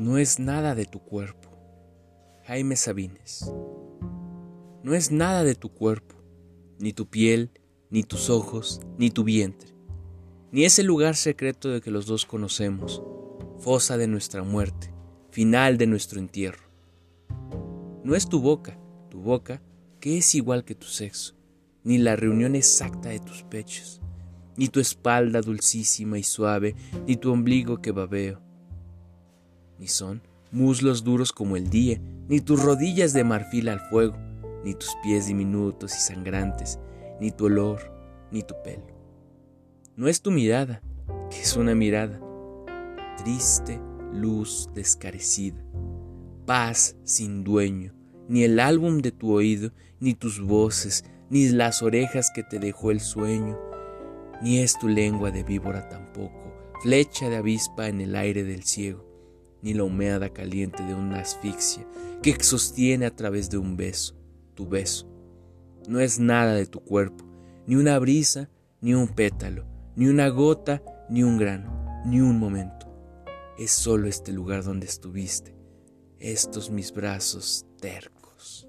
no es nada de tu cuerpo. Jaime Sabines. No es nada de tu cuerpo, ni tu piel, ni tus ojos, ni tu vientre, ni ese lugar secreto de que los dos conocemos, fosa de nuestra muerte, final de nuestro entierro. No es tu boca, tu boca, que es igual que tu sexo, ni la reunión exacta de tus pechos, ni tu espalda dulcísima y suave, ni tu ombligo que babeo, ni son muslos duros como el día, ni tus rodillas de marfil al fuego, ni tus pies diminutos y sangrantes, ni tu olor, ni tu pelo. No es tu mirada, que es una mirada, triste luz descarecida, paz sin dueño, ni el álbum de tu oído, ni tus voces, ni las orejas que te dejó el sueño, ni es tu lengua de víbora tampoco, flecha de avispa en el aire del ciego, ni la humeada caliente de una asfixia que sostiene a través de un beso, tu beso. No es nada de tu cuerpo, ni una brisa, ni un pétalo, ni una gota, ni un grano, ni un momento. Es solo este lugar donde estuviste, estos mis brazos tercos.